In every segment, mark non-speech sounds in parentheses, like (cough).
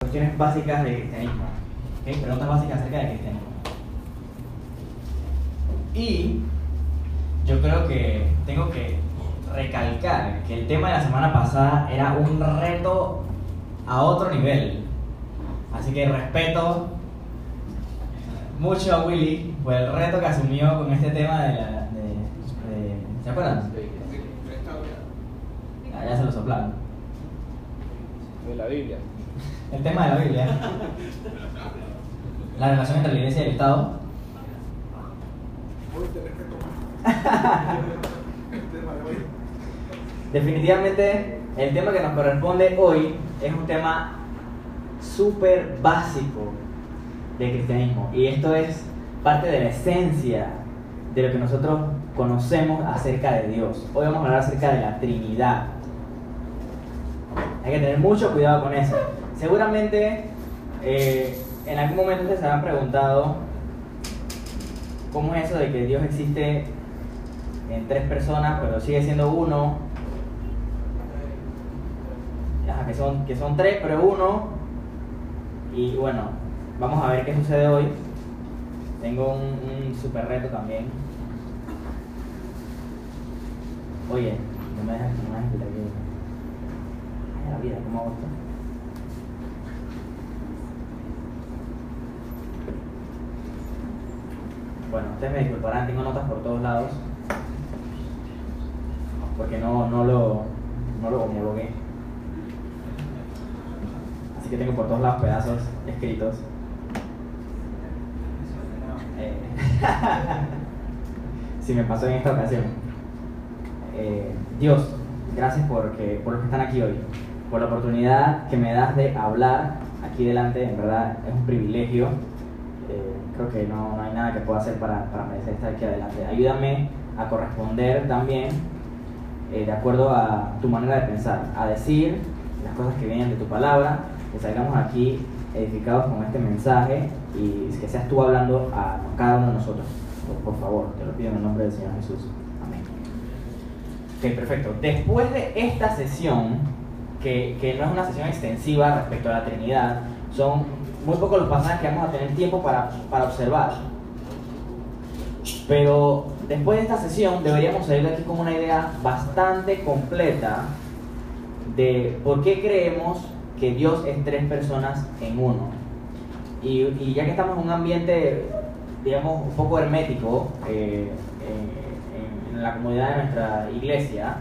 Cuestiones básicas de cristianismo. ¿ok? Preguntas básicas acerca del cristianismo. Y yo creo que tengo que recalcar que el tema de la semana pasada era un reto a otro nivel. Así que respeto mucho a Willy por el reto que asumió con este tema de la. De, de- ¿Se acuerdan? Ah, ya se lo soplaron. De la Biblia. El tema de la Biblia. La relación entre la iglesia y el Estado. Definitivamente, el tema que nos corresponde hoy es un tema súper básico del cristianismo. Y esto es parte de la esencia de lo que nosotros conocemos acerca de Dios. Hoy vamos a hablar acerca de la Trinidad. Hay que tener mucho cuidado con eso. Seguramente eh, en algún momento ustedes se habrán preguntado cómo es eso de que Dios existe en tres personas, pero sigue siendo uno. Ajá, que, son, que son tres, pero uno. Y bueno, vamos a ver qué sucede hoy. Tengo un, super reto también. Oye, no me dejas, no me. Ay, la vida, ¿cómo hago esto? Bueno, ustedes me disculparán, tengo notas por todos lados. Porque no, no, lo, no lo homologué. Así que tengo por todos lados pedazos escritos. Eh, (laughs) si me pasó en esta ocasión. Eh, Dios, gracias porque, por los que están aquí hoy, por la oportunidad que me das de hablar aquí delante, en verdad es un privilegio. Creo que no, no hay nada que pueda hacer para, para merecer estar aquí adelante. Ayúdame a corresponder también eh, de acuerdo a tu manera de pensar, a decir las cosas que vienen de tu palabra, que salgamos aquí edificados con este mensaje y que seas tú hablando a cada uno de nosotros. Por, por favor, te lo pido en el nombre del Señor Jesús. Amén. Ok, perfecto. Después de esta sesión, que, que no es una sesión extensiva respecto a la Trinidad, son muy pocos los pasajes que vamos a tener tiempo para, para observar. Pero después de esta sesión deberíamos salir de aquí con una idea bastante completa de por qué creemos que Dios es tres personas en uno. Y, y ya que estamos en un ambiente, digamos, un poco hermético eh, en, en la comunidad de nuestra iglesia,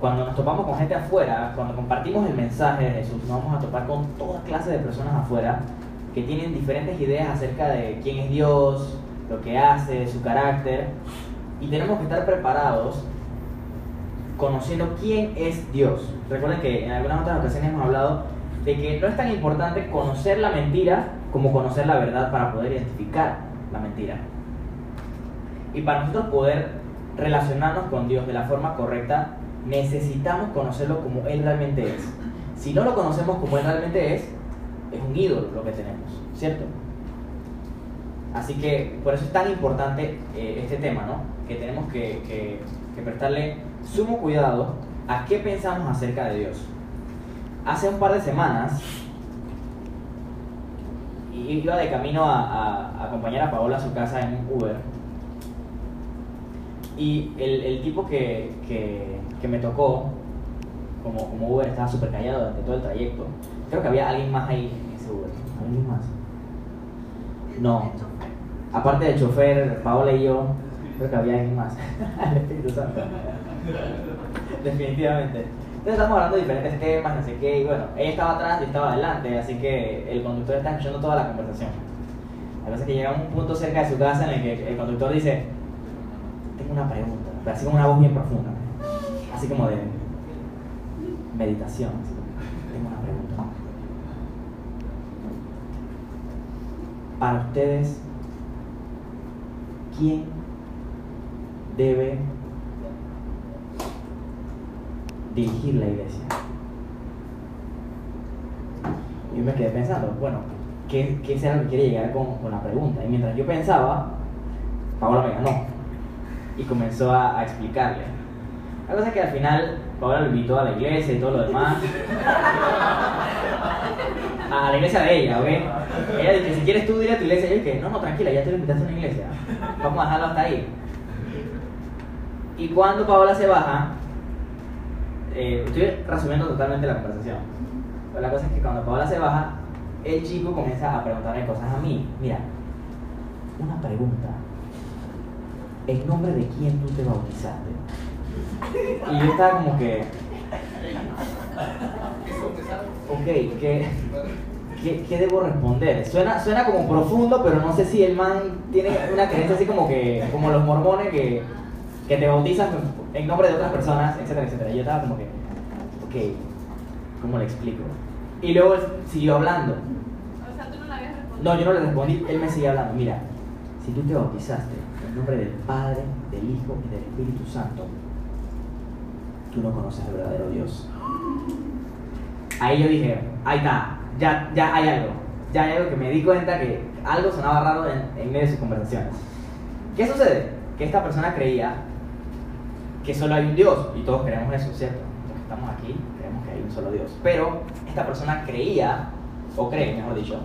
cuando nos topamos con gente afuera, cuando compartimos el mensaje de Jesús, nos vamos a topar con toda clase de personas afuera que tienen diferentes ideas acerca de quién es Dios, lo que hace, su carácter, y tenemos que estar preparados conociendo quién es Dios. Recuerden que en algunas otras ocasiones hemos hablado de que no es tan importante conocer la mentira como conocer la verdad para poder identificar la mentira. Y para nosotros poder relacionarnos con Dios de la forma correcta, necesitamos conocerlo como Él realmente es. Si no lo conocemos como Él realmente es, es un ídolo lo que tenemos, ¿cierto? Así que por eso es tan importante eh, este tema, ¿no? Que tenemos que, que- prestarle sumo cuidado a qué pensamos acerca de Dios. Hace un par de semanas iba de camino a, a- a acompañar a Paola a su casa en un Uber y el, el tipo que, que- que me tocó, como, como Uber estaba súper callado durante todo el trayecto, creo que había alguien más ahí en ese Uber. ¿Alguien más? No. Aparte del chofer, Paola y yo, creo que había alguien más. El (laughs) Espíritu Santo. Definitivamente. Entonces estamos hablando de diferentes temas, no sé qué, y bueno, ella estaba atrás y estaba adelante, así que el conductor está escuchando toda la conversación. La cosa es que llegamos a un punto cerca de su casa en el que el conductor dice, una pregunta, pero así como una voz bien profunda, así como de meditación. tengo una pregunta. Para ustedes, ¿quién debe dirigir la iglesia? Yo me quedé pensando, bueno, ¿qué, qué será lo que quiere llegar con, con la pregunta? Y mientras yo pensaba, Paola me ganó y comenzó a, a explicarle. La cosa es que al final Paola lo invitó a la iglesia y todo lo demás. a la iglesia de ella, ¿ok? Ella dice, si quieres tú, dile a tu iglesia. Y yo dije, no, no, tranquila, ya te lo invitaste a una iglesia. Vamos a dejarlo hasta ahí. Y cuando Paola se baja, eh, estoy resumiendo totalmente la conversación. Pero la cosa es que cuando Paola se baja, el chico comienza a preguntarme cosas a mí. Mira, una pregunta. ¿En nombre de quién tú te bautizaste? Y yo estaba como que, ok, ¿qué, qué, qué debo responder? Suena, suena como profundo, pero no sé si el man tiene una creencia así como que, como los mormones que, que te bautizan en nombre de otras personas, etcétera, etcétera. Y yo estaba como que, ok, ¿cómo le explico? Y luego él siguió hablando. O sea, tú no la habías respondido. No, yo no le respondí, él me seguía hablando. Mira, si tú te bautizaste nombre del Padre, del Hijo y del Espíritu Santo, tú no conoces al verdadero Dios. Ahí yo dije, ahí está, ya, ya hay algo. Ya hay algo que me di cuenta que algo sonaba raro en, medio de sus conversaciones. ¿Qué sucede? Que esta persona creía que solo hay un Dios, y todos creemos eso, ¿cierto? Los que estamos aquí creemos que hay un solo Dios. Pero esta persona creía, o cree, mejor dicho,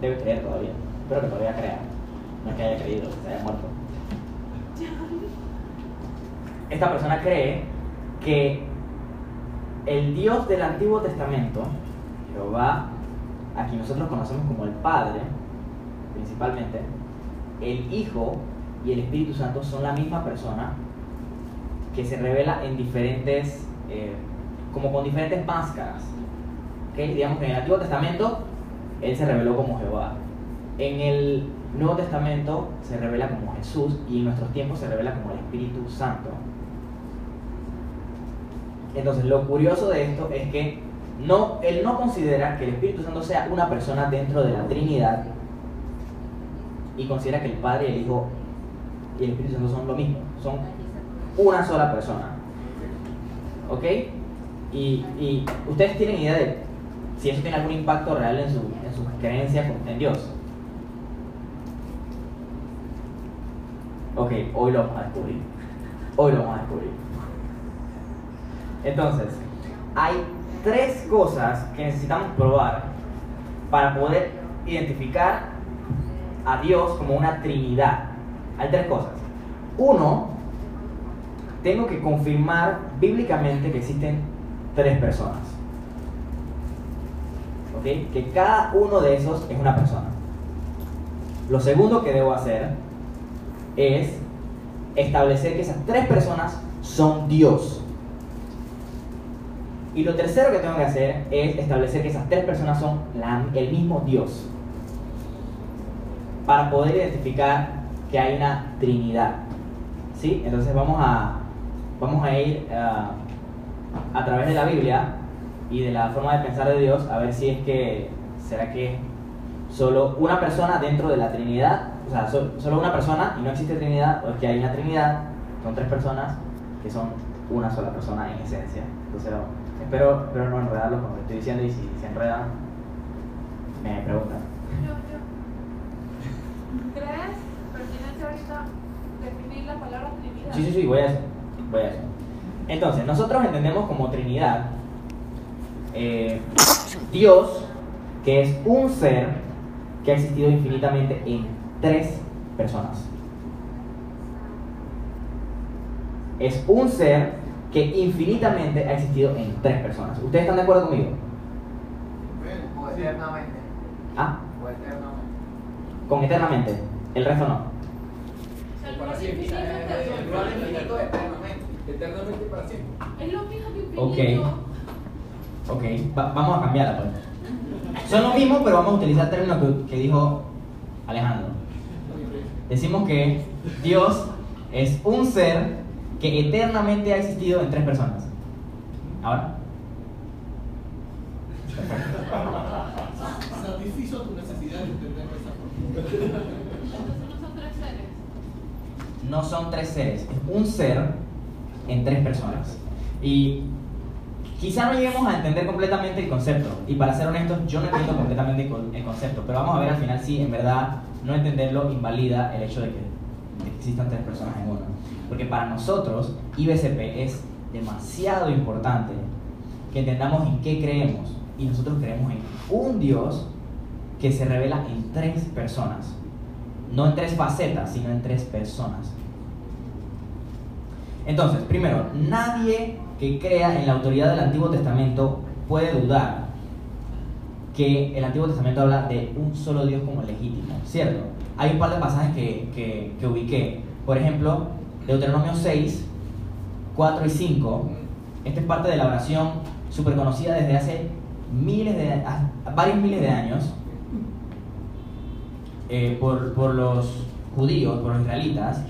debe creer todavía, espero que todavía crea, no es que haya creído, que se haya muerto. Esta persona cree que el Dios del Antiguo Testamento, Jehová, a quien nosotros conocemos como el Padre, principalmente, el Hijo y el Espíritu Santo son la misma persona que se revela en diferentes, eh, como con diferentes máscaras. Digamos que en el Antiguo Testamento Él se reveló como Jehová. En el Nuevo Testamento se revela como Jesús y en nuestros tiempos se revela como el Espíritu Santo. Entonces, lo curioso de esto es que no, él no considera que el Espíritu Santo sea una persona dentro de la Trinidad y considera que el Padre el Hijo y el Espíritu Santo son lo mismo, son una sola persona. ¿Ok? Y, y ustedes tienen idea de si eso tiene algún impacto real en, su, en sus creencias en Dios. Ok, hoy lo vamos a descubrir. Hoy lo vamos a descubrir. Entonces, hay tres cosas que necesitamos probar para poder identificar a Dios como una trinidad. Hay tres cosas. Uno, tengo que confirmar bíblicamente que existen tres personas. ¿Ok? Que cada uno de esos es una persona. Lo segundo que debo hacer es establecer que esas tres personas son Dios. Y lo tercero que tengo que hacer es establecer que esas tres personas son el mismo Dios. Para poder identificar que hay una Trinidad. ¿Sí? Entonces vamos a, vamos a ir ah, a través de la Biblia y de la forma de pensar de Dios a ver si es que será que solo una persona dentro de la Trinidad, o sea, so- solo una persona y no existe Trinidad, o es que hay una Trinidad, son tres personas que son una sola persona en esencia. Entonces, espero, espero no enredarlos con lo que estoy diciendo y si se enredan, me preguntan. Yo, yo. ¿Crees pertinente ahorita definir la palabra Trinidad? Sí, sí, sí, voy a eso. Voy a eso. Entonces, nosotros entendemos como Trinidad eh, Dios, que es un ser que ha existido infinitamente en tres personas. Es un ser que infinitamente ha existido en tres personas. ¿Ustedes están de acuerdo conmigo? O eternamente. ¿Ah? O eternamente. Con eternamente. El resto no. Para siempre. eternamente. Eternamente para siempre. Es lo mismo que Ok. Ok, va- vamos a cambiarla pues. Son lo mismo, pero vamos a utilizar el término que, que dijo Alejandro. Decimos que Dios es un ser que eternamente ha existido en tres personas. ¿Ahora? (laughs) Satisfizo tu necesidad de entenderlo de esa no son tres seres. No son tres seres, es un ser en tres personas. Y quizá no lleguemos a entender completamente el concepto. Y para ser honestos, yo no entiendo completamente el concepto. Pero vamos a ver al final si en verdad no entenderlo invalida el hecho de que existan tres personas en uno. Porque para nosotros, IBCP es demasiado importante que entendamos en qué creemos. y nosotros creemos en un Dios que se revela en tres personas. No en tres facetas, sino en tres personas. Entonces, primero, nadie que crea en la autoridad del Antiguo Testamento puede dudar que el Antiguo Testamento habla de un solo Dios como legítimo, ¿cierto? Hay un par de pasajes que, que, ubiqué. Por ejemplo, Deuteronomio 6, 4 y 5. Esta es parte de la oración súper conocida desde hace miles de, varios miles de años eh, por, por los judíos, por los israelitas,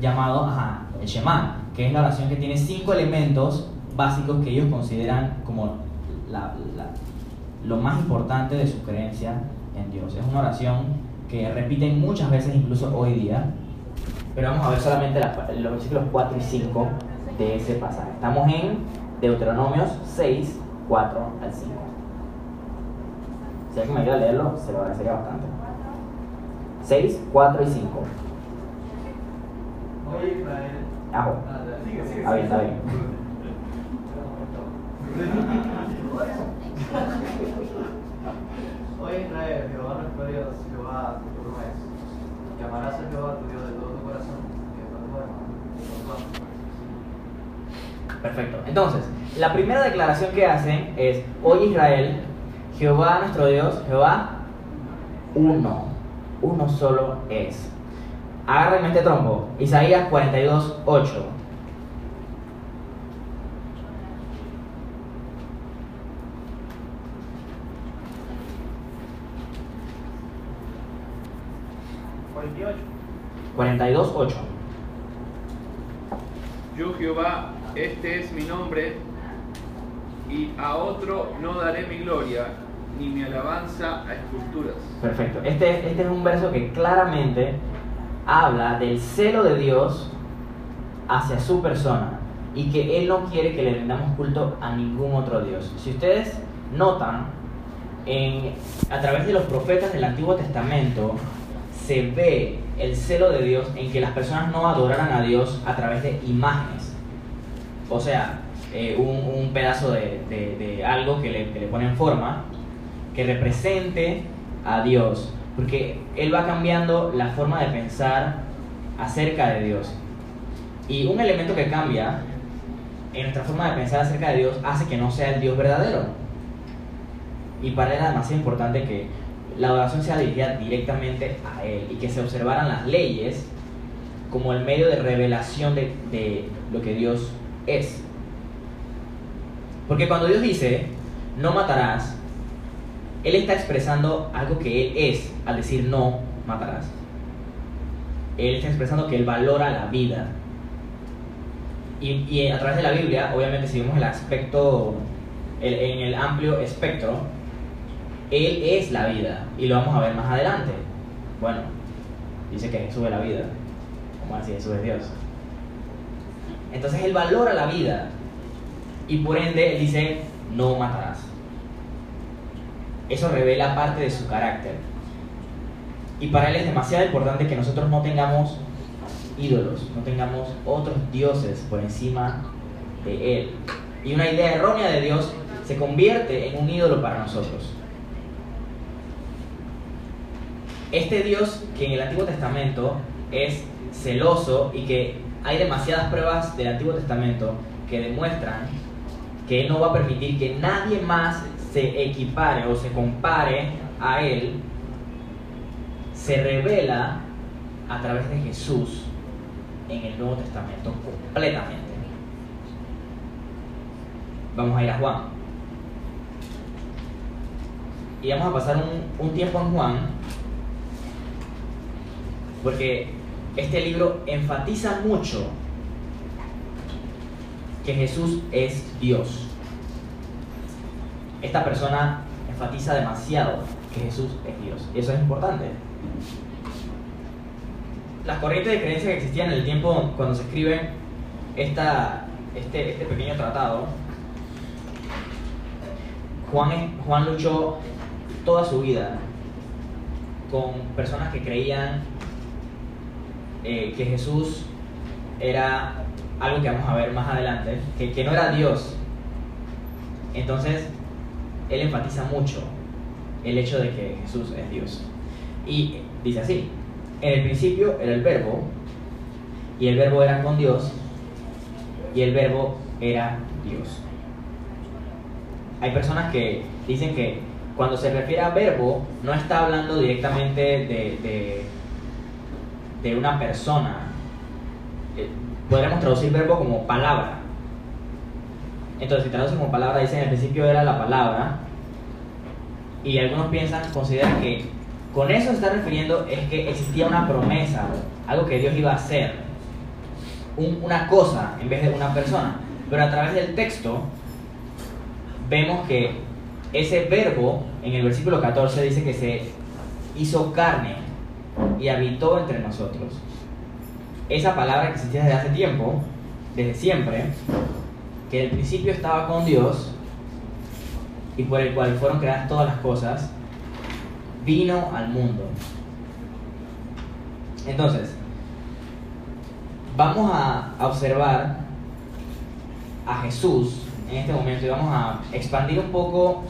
llamado ajá, el Shema, que es la oración que tiene cinco elementos básicos que ellos consideran como la- la- lo más importante de su creencia en Dios. Es una oración que repiten muchas veces, incluso hoy día, pero vamos a ver solamente la- los versículos 4 y 5 de ese pasaje. Estamos en Deuteronomios 6, 4 al 5. Si alguien me ayuda a leerlo, se lo agradecería bastante. 6, 4 y 5. Oye, Israel. Ajo. Ah. Está bien, está (laughs) bien. Oye Israel, Jehová nuestro Dios, Jehová tu promesa. Llamarás a Jehová tu Dios de todo tu corazón, y de todo tu alma, y de todo tu alma. Perfecto. Entonces, la primera declaración que hacen es, oye Israel, Jehová nuestro Dios, Jehová uno, uno solo es. Agárrenme este trompo, Isaías 42, 8. ¿48? 42, 8. Yo Jehová, este es mi nombre, y a otro no daré mi gloria, ni mi alabanza a esculturas. Perfecto. Este, este es un verso que claramente habla del celo de Dios hacia su persona y que Él no quiere que le rendamos culto a ningún otro Dios. Si ustedes notan, a través de los profetas del Antiguo Testamento se ve el celo de Dios en que las personas no adoraran a Dios a través de imágenes. O sea, eh, un, un pedazo de, de- algo que le, que le ponen forma, que represente a Dios. Porque Él va cambiando la forma de pensar acerca de Dios. Y un elemento que cambia en nuestra forma de pensar acerca de Dios hace que no sea el Dios verdadero. Y para él era demasiado importante que la adoración sea dirigida directamente a Él y que se observaran las leyes como el medio de revelación de, de lo que Dios es. Porque cuando Dios dice, no matarás, Él está expresando algo que Él es al decir no matarás. Él está expresando que Él valora la vida. Y, y a través de la Biblia, obviamente si vemos el aspecto, el- en el amplio espectro, Él es la vida. Y lo vamos a ver más adelante. Bueno, dice que Jesús es la vida. ¿Cómo así Jesús es Dios? Entonces Él valora la vida. Y por ende Él dice, no matarás. Eso revela parte de su carácter. Y para Él es demasiado importante que nosotros no tengamos ídolos, no tengamos otros dioses por encima de Él. Y una idea errónea de Dios se convierte en un ídolo para nosotros. Este Dios que en el Antiguo Testamento es celoso y que hay demasiadas pruebas del Antiguo Testamento que demuestran que Él no va a permitir que nadie más se equipare o se compare a Él, se revela a través de Jesús en el Nuevo Testamento completamente. Vamos a ir a Juan. Y vamos a pasar un, un tiempo en Juan, porque este libro enfatiza mucho que Jesús es Dios. Esta persona enfatiza demasiado que Jesús es Dios. Y eso es importante. Las corrientes de creencia que existían en el tiempo cuando se escribe esta, este, este pequeño tratado, Juan, Juan luchó toda su vida con personas que creían eh, que Jesús era algo que vamos a ver más adelante, que, no era Dios. Entonces, él enfatiza mucho el hecho de que Jesús es Dios. Y dice así, en el principio era el verbo, y el verbo era con Dios, y el verbo era Dios. Hay personas que dicen que cuando se refiere a verbo, no está hablando directamente de, de, de una persona. Eh, Podríamos traducir verbo como palabra. Entonces, si traduce como palabra, dice en el principio era la palabra. Y algunos piensan, consideran que con eso se está refiriendo es que existía una promesa, algo que Dios iba a hacer, un- una cosa en vez de una persona. Pero a través del texto vemos que ese verbo en el versículo 14 dice que se hizo carne y habitó entre nosotros. Esa palabra que existía desde hace tiempo, desde siempre, que el principio estaba con Dios y por el cual fueron creadas todas las cosas, vino al mundo. Entonces, vamos a observar a Jesús en este momento y vamos a expandir un poco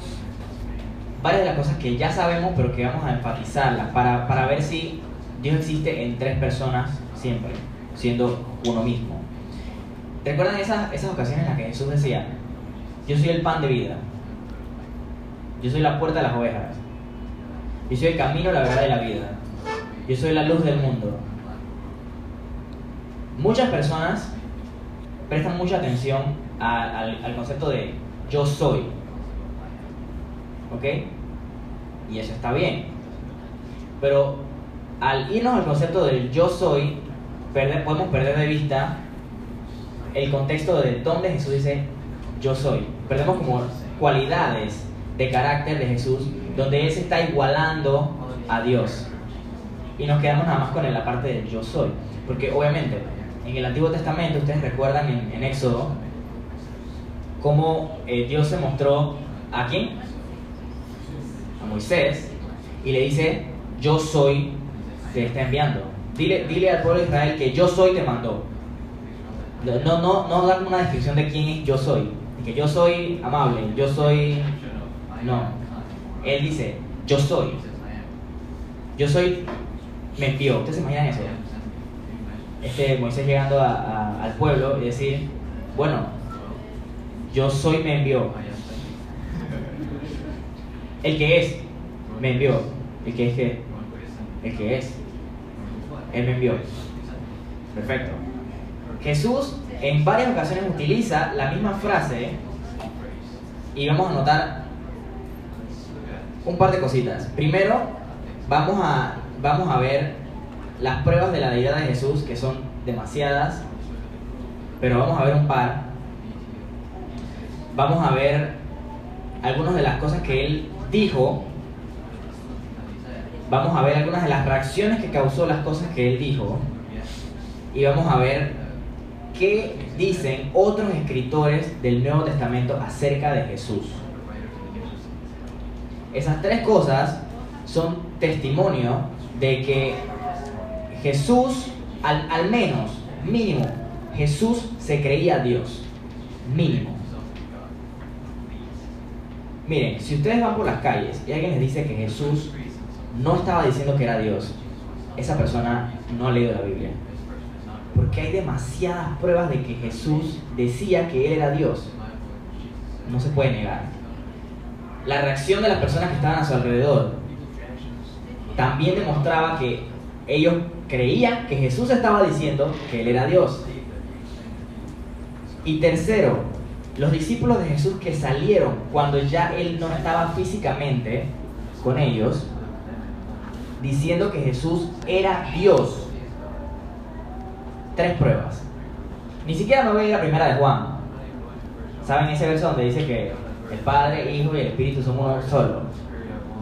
varias de las cosas que ya sabemos, pero que vamos a enfatizarlas para, para ver si Dios existe en tres personas siempre, siendo uno mismo. ¿Recuerdan esas, esas ocasiones en las que Jesús decía, yo soy el pan de vida, yo soy la puerta de las ovejas, yo soy el camino, la verdad y la vida, yo soy la luz del mundo? Muchas personas prestan mucha atención al, al concepto de yo soy. ¿Ok? Y eso está bien. Pero al irnos al concepto del yo soy, podemos perder de vista el contexto de dónde Jesús dice yo soy. Perdemos como cualidades de carácter de Jesús donde Él se está igualando a Dios. Y nos quedamos nada más con la parte del yo soy. Porque obviamente en el Antiguo Testamento, ustedes recuerdan en, en Éxodo, cómo eh, Dios se mostró a quién? Moisés. Y le dice, yo soy, te está enviando. Dile, dile al pueblo de Israel que yo soy te mandó. No, no, no da una descripción de quién es yo soy. Que yo soy amable, yo soy... No. Él dice, yo soy. Yo soy, me envió. ¿Ustedes se imaginan eso? Este Moisés llegando al pueblo y decir, bueno, yo soy me envió. El que es, me envió. El que es que, el que es, él me envió. Perfecto. Jesús en varias ocasiones utiliza la misma frase y vamos a notar un par de cositas. Primero, vamos a, vamos a ver las pruebas de la deidad de Jesús, que son demasiadas, pero vamos a ver un par. Vamos a ver algunas de las cosas que él dijo. Vamos a ver algunas de las reacciones que causó las cosas que él dijo. Y vamos a ver qué dicen otros escritores del Nuevo Testamento acerca de Jesús. Esas tres cosas son testimonio de que Jesús, al, al menos, mínimo, Jesús se creía Dios. Mínimo. Miren, si ustedes van por las calles y alguien les dice que Jesús no estaba diciendo que era Dios, esa persona no ha leído la Biblia. Porque hay demasiadas pruebas de que Jesús decía que Él era Dios. No se puede negar. La reacción de las personas que estaban a su alrededor también demostraba que ellos creían que Jesús estaba diciendo que Él era Dios. Y tercero, los discípulos de Jesús que salieron cuando ya Él no estaba físicamente con ellos, diciendo que Jesús era Dios. Tres pruebas. Ni siquiera me voy a ir a la primera de Juan. ¿Saben ese verso donde dice que el Padre, Hijo y el Espíritu son uno solo?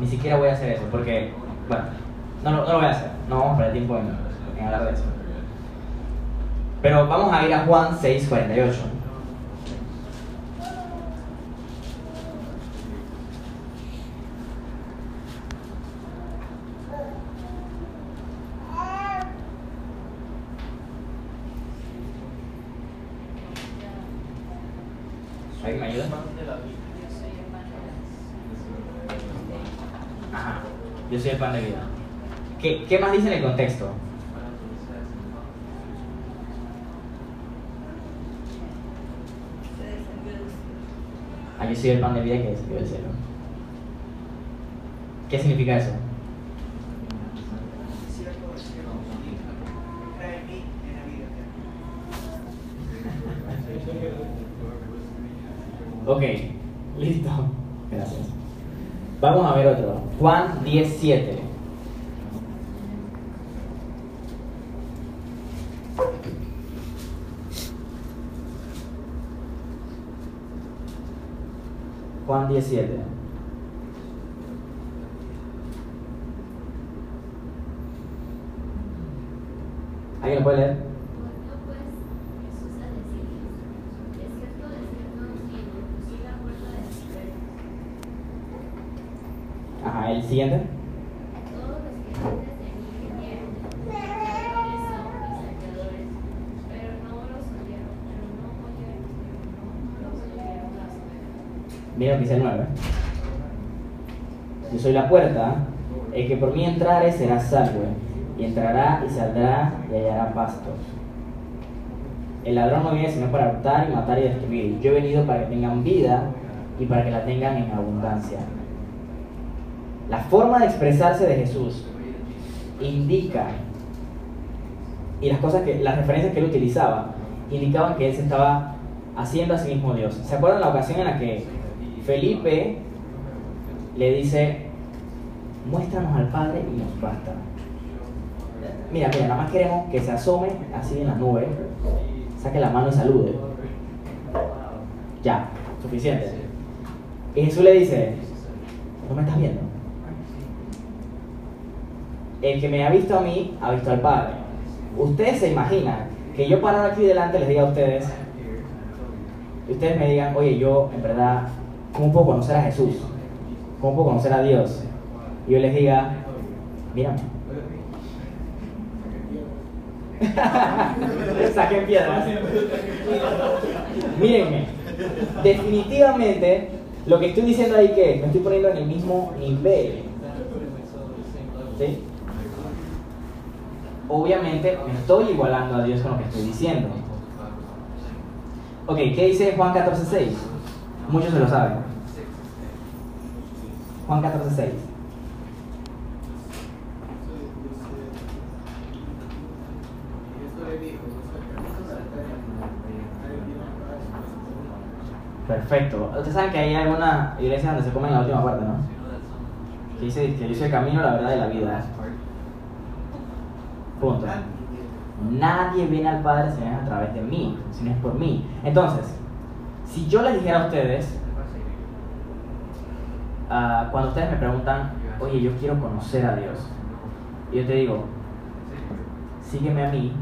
Ni siquiera voy a hacer eso porque, bueno, no, no, lo voy a hacer. No vamos a perder tiempo en, en hablar de eso. Pero vamos a ir a Juan 6, 48. ¿Qué, más dice en el contexto? Ah, yo soy el pan de vida que descendió del cielo. ¿Qué significa eso? Ok, listo. Gracias. Vamos a ver otro. Juan 17. 7. ¿Alguien lo puede leer? Ajá, el siguiente. La puerta, el que por mí entrare será salvo, y entrará y saldrá y hallará pastos. El ladrón no viene sino para hurtar y matar y destruir. Yo he venido para que tengan vida y para que la tengan en abundancia. La forma de expresarse de Jesús indica, y las cosas que, las referencias que él utilizaba, indicaban que él se estaba haciendo a sí mismo Dios. ¿Se acuerdan la ocasión en la que Felipe le dice, muéstranos al Padre y nos basta? Mira, mira, nada más queremos que se asome así en las nubes, saque la mano y salude. Ya, suficiente. Y Jesús le dice, ¿no me estás viendo? El que me ha visto a mí, ha visto al Padre. Ustedes se imaginan que yo parado aquí delante les diga a ustedes, y ustedes me digan, oye, yo en verdad, ¿cómo puedo conocer a Jesús? ¿Cómo puedo conocer a Dios? Y yo les diga, mírame. (laughs) Saquen piedras. Mírenme. Definitivamente, lo que estoy diciendo ahí que me estoy poniendo en el mismo nivel. ¿Sí? Obviamente me estoy igualando a Dios con lo que estoy diciendo. Ok, ¿qué dice Juan 14.6? Muchos se lo saben. Juan 14.6. Perfecto. Ustedes saben que hay alguna iglesia donde se come en la última parte, ¿no? Que dice que yo el camino, la verdad y la vida. Punto. Nadie viene al Padre si no es a través de mí, si no es por mí. Entonces, si yo les dijera a ustedes, ah, cuando ustedes me preguntan, oye, yo quiero conocer a Dios, y yo te digo, sígueme a mí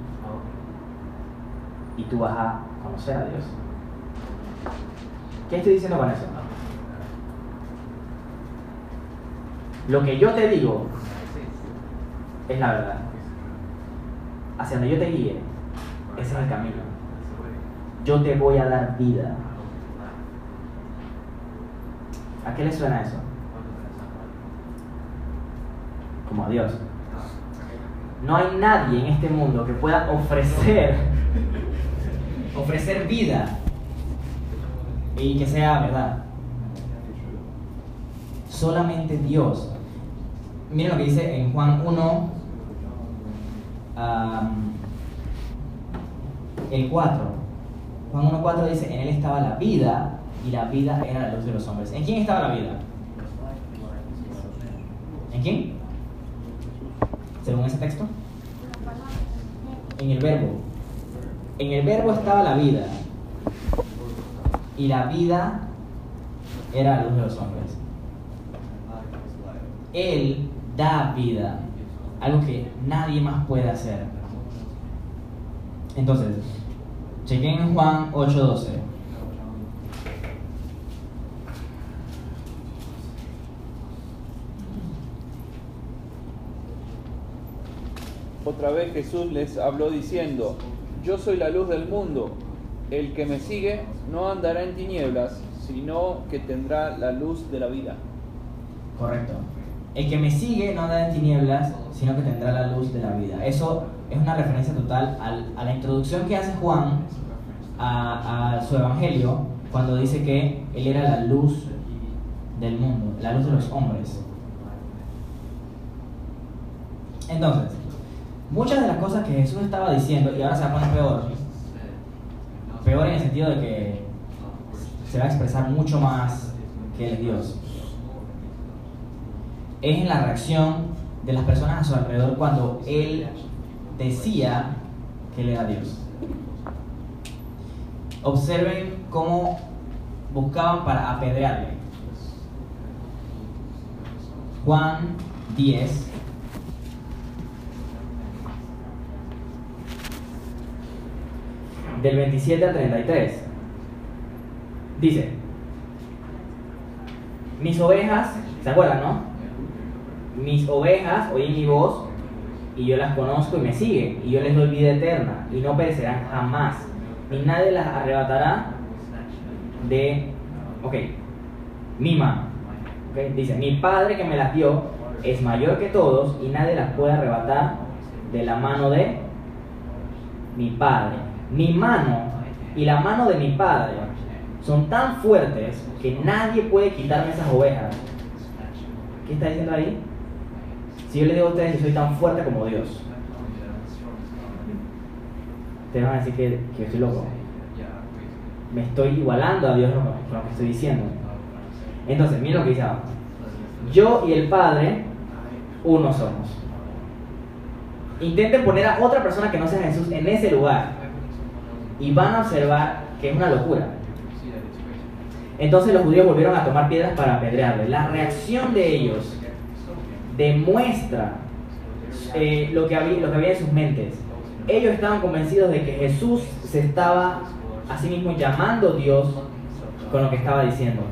y tú vas a conocer a Dios. ¿Qué estoy diciendo con eso? Lo que yo te digo es la verdad. Hacia donde yo te guíe, ese es el camino. Yo te voy a dar vida. ¿A qué le suena eso? Como a Dios. No hay nadie en este mundo que pueda ofrecer (laughs) ofrecer vida y que sea verdad. Solamente Dios. Miren lo que dice en Juan 1, am, el 4. Juan 1, 4 dice, en él estaba la vida y la vida era la luz de los hombres. ¿En quién estaba la vida? ¿En quién? Según ese texto. En el verbo. En el verbo estaba la vida. Y la vida era la luz de los hombres. Él da vida. Algo que nadie más puede hacer. Entonces, chequen en Juan 8:12. Otra vez Jesús les habló diciendo, yo soy la luz del mundo, el que me sigue no andará en tinieblas, sino que tendrá la luz de la vida. Correcto. el que me sigue no andará en tinieblas, sino que tendrá la luz de la vida. Eso es una referencia total al- a la introducción que hace Juan a, su evangelio cuando dice que él era la luz del mundo, la luz de los hombres. Entonces, muchas de las cosas que Jesús estaba diciendo, y ahora se va a peor, peor en el sentido de que se va a expresar mucho más que es Dios, es en la reacción de las personas a su alrededor cuando Él decía que Él era Dios. Observen cómo buscaban para apedrearle. Juan 10, del 27 al 33. Dice, mis ovejas, ¿se acuerdan, no? Mis ovejas oyen mi voz y yo las conozco y me siguen y yo les doy vida eterna y no perecerán jamás y nadie las arrebatará de, ok, mi mano. Dice, mi padre que me las dio es mayor que todos y nadie las puede arrebatar de la mano de mi padre. Mi mano y la mano de mi padre son tan fuertes que nadie puede quitarme esas ovejas. ¿Qué está diciendo ahí? Si yo les digo a ustedes que soy tan fuerte como Dios, ustedes van a decir que, que yo estoy loco. Me estoy igualando a Dios con lo que estoy diciendo. Entonces, miren lo que dice abajo. Yo y el Padre, uno somos. Intenten poner a otra persona que no sea Jesús en ese lugar y van a observar que es una locura. Entonces los judíos volvieron a tomar piedras para apedrearle. La reacción de ellos demuestra eh, lo, que había, lo que había en sus mentes. Ellos estaban convencidos de que Jesús se estaba a sí mismo llamando Dios con lo que estaba diciendo.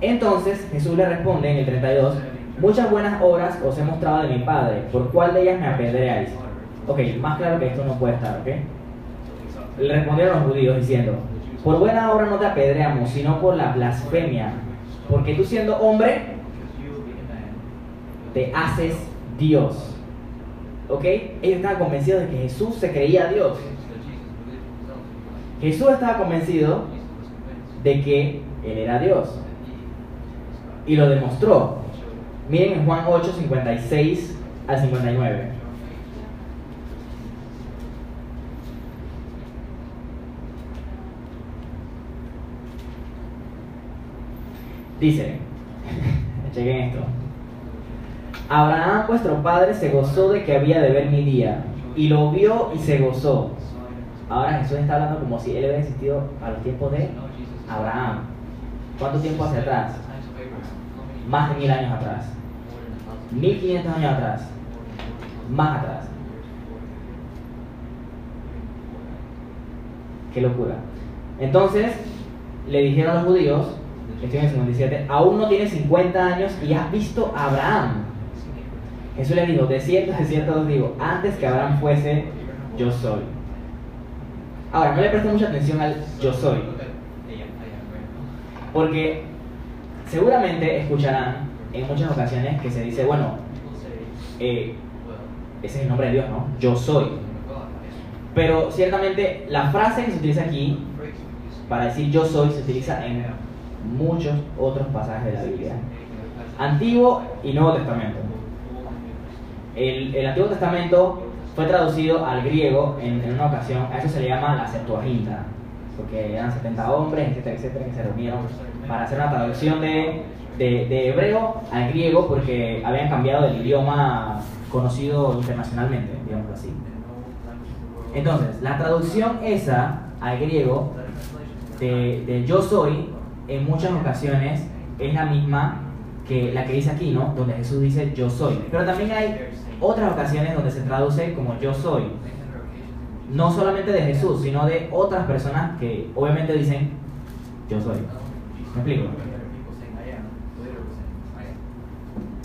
Entonces Jesús le responde en el 32, muchas buenas obras os he mostrado de mi Padre, ¿por cuál de ellas me apedreáis? Ok, más claro que esto no puede estar, ¿ok? Le respondieron los judíos diciendo, por buena obra no te apedreamos, sino por la blasfemia, porque tú siendo hombre te haces Dios. ¿Ok? Ellos estaban convencidos de que Jesús se creía Dios. Jesús estaba convencido de que Él era Dios. Y lo demostró. Miren en Juan 8, 56 al 59. Dice, (laughs) chequen esto. Abraham, vuestro padre, se gozó de que había de ver mi día, y lo vio y se gozó. Ahora Jesús está hablando como si él hubiera existido a los tiempos de Abraham. ¿Cuánto tiempo hacia atrás? Más de mil años atrás. Mil quinientos años atrás. Más atrás. Qué locura. Entonces, le dijeron a los judíos, estoy en el 57, aún no tienes 50 años y has visto a Abraham. Jesús le dijo, de cierto, de cierto os digo, antes que Abraham fuese, yo soy. Ahora, no le presten mucha atención al yo soy, porque seguramente escucharán en muchas ocasiones que se dice, bueno, eh, ese es el nombre de Dios, ¿no? Yo soy. Pero ciertamente la frase que se utiliza aquí para decir yo soy se utiliza en muchos otros pasajes de la Biblia. Antiguo y Nuevo Testamento. El, el Antiguo Testamento fue traducido al griego en, en una ocasión, a eso se le llama la Septuaginta, porque eran 70 hombres, etcétera, etcétera, que se reunieron para hacer una traducción de, de, de hebreo al griego porque habían cambiado el idioma conocido internacionalmente, digamos así. Entonces, la traducción esa al griego de, de yo soy en muchas ocasiones es la misma que la que dice aquí, ¿no? Donde Jesús dice yo soy. Pero también hay otras ocasiones donde se traduce como yo soy. No solamente de Jesús, sino de otras personas que obviamente dicen yo soy. ¿Me explico?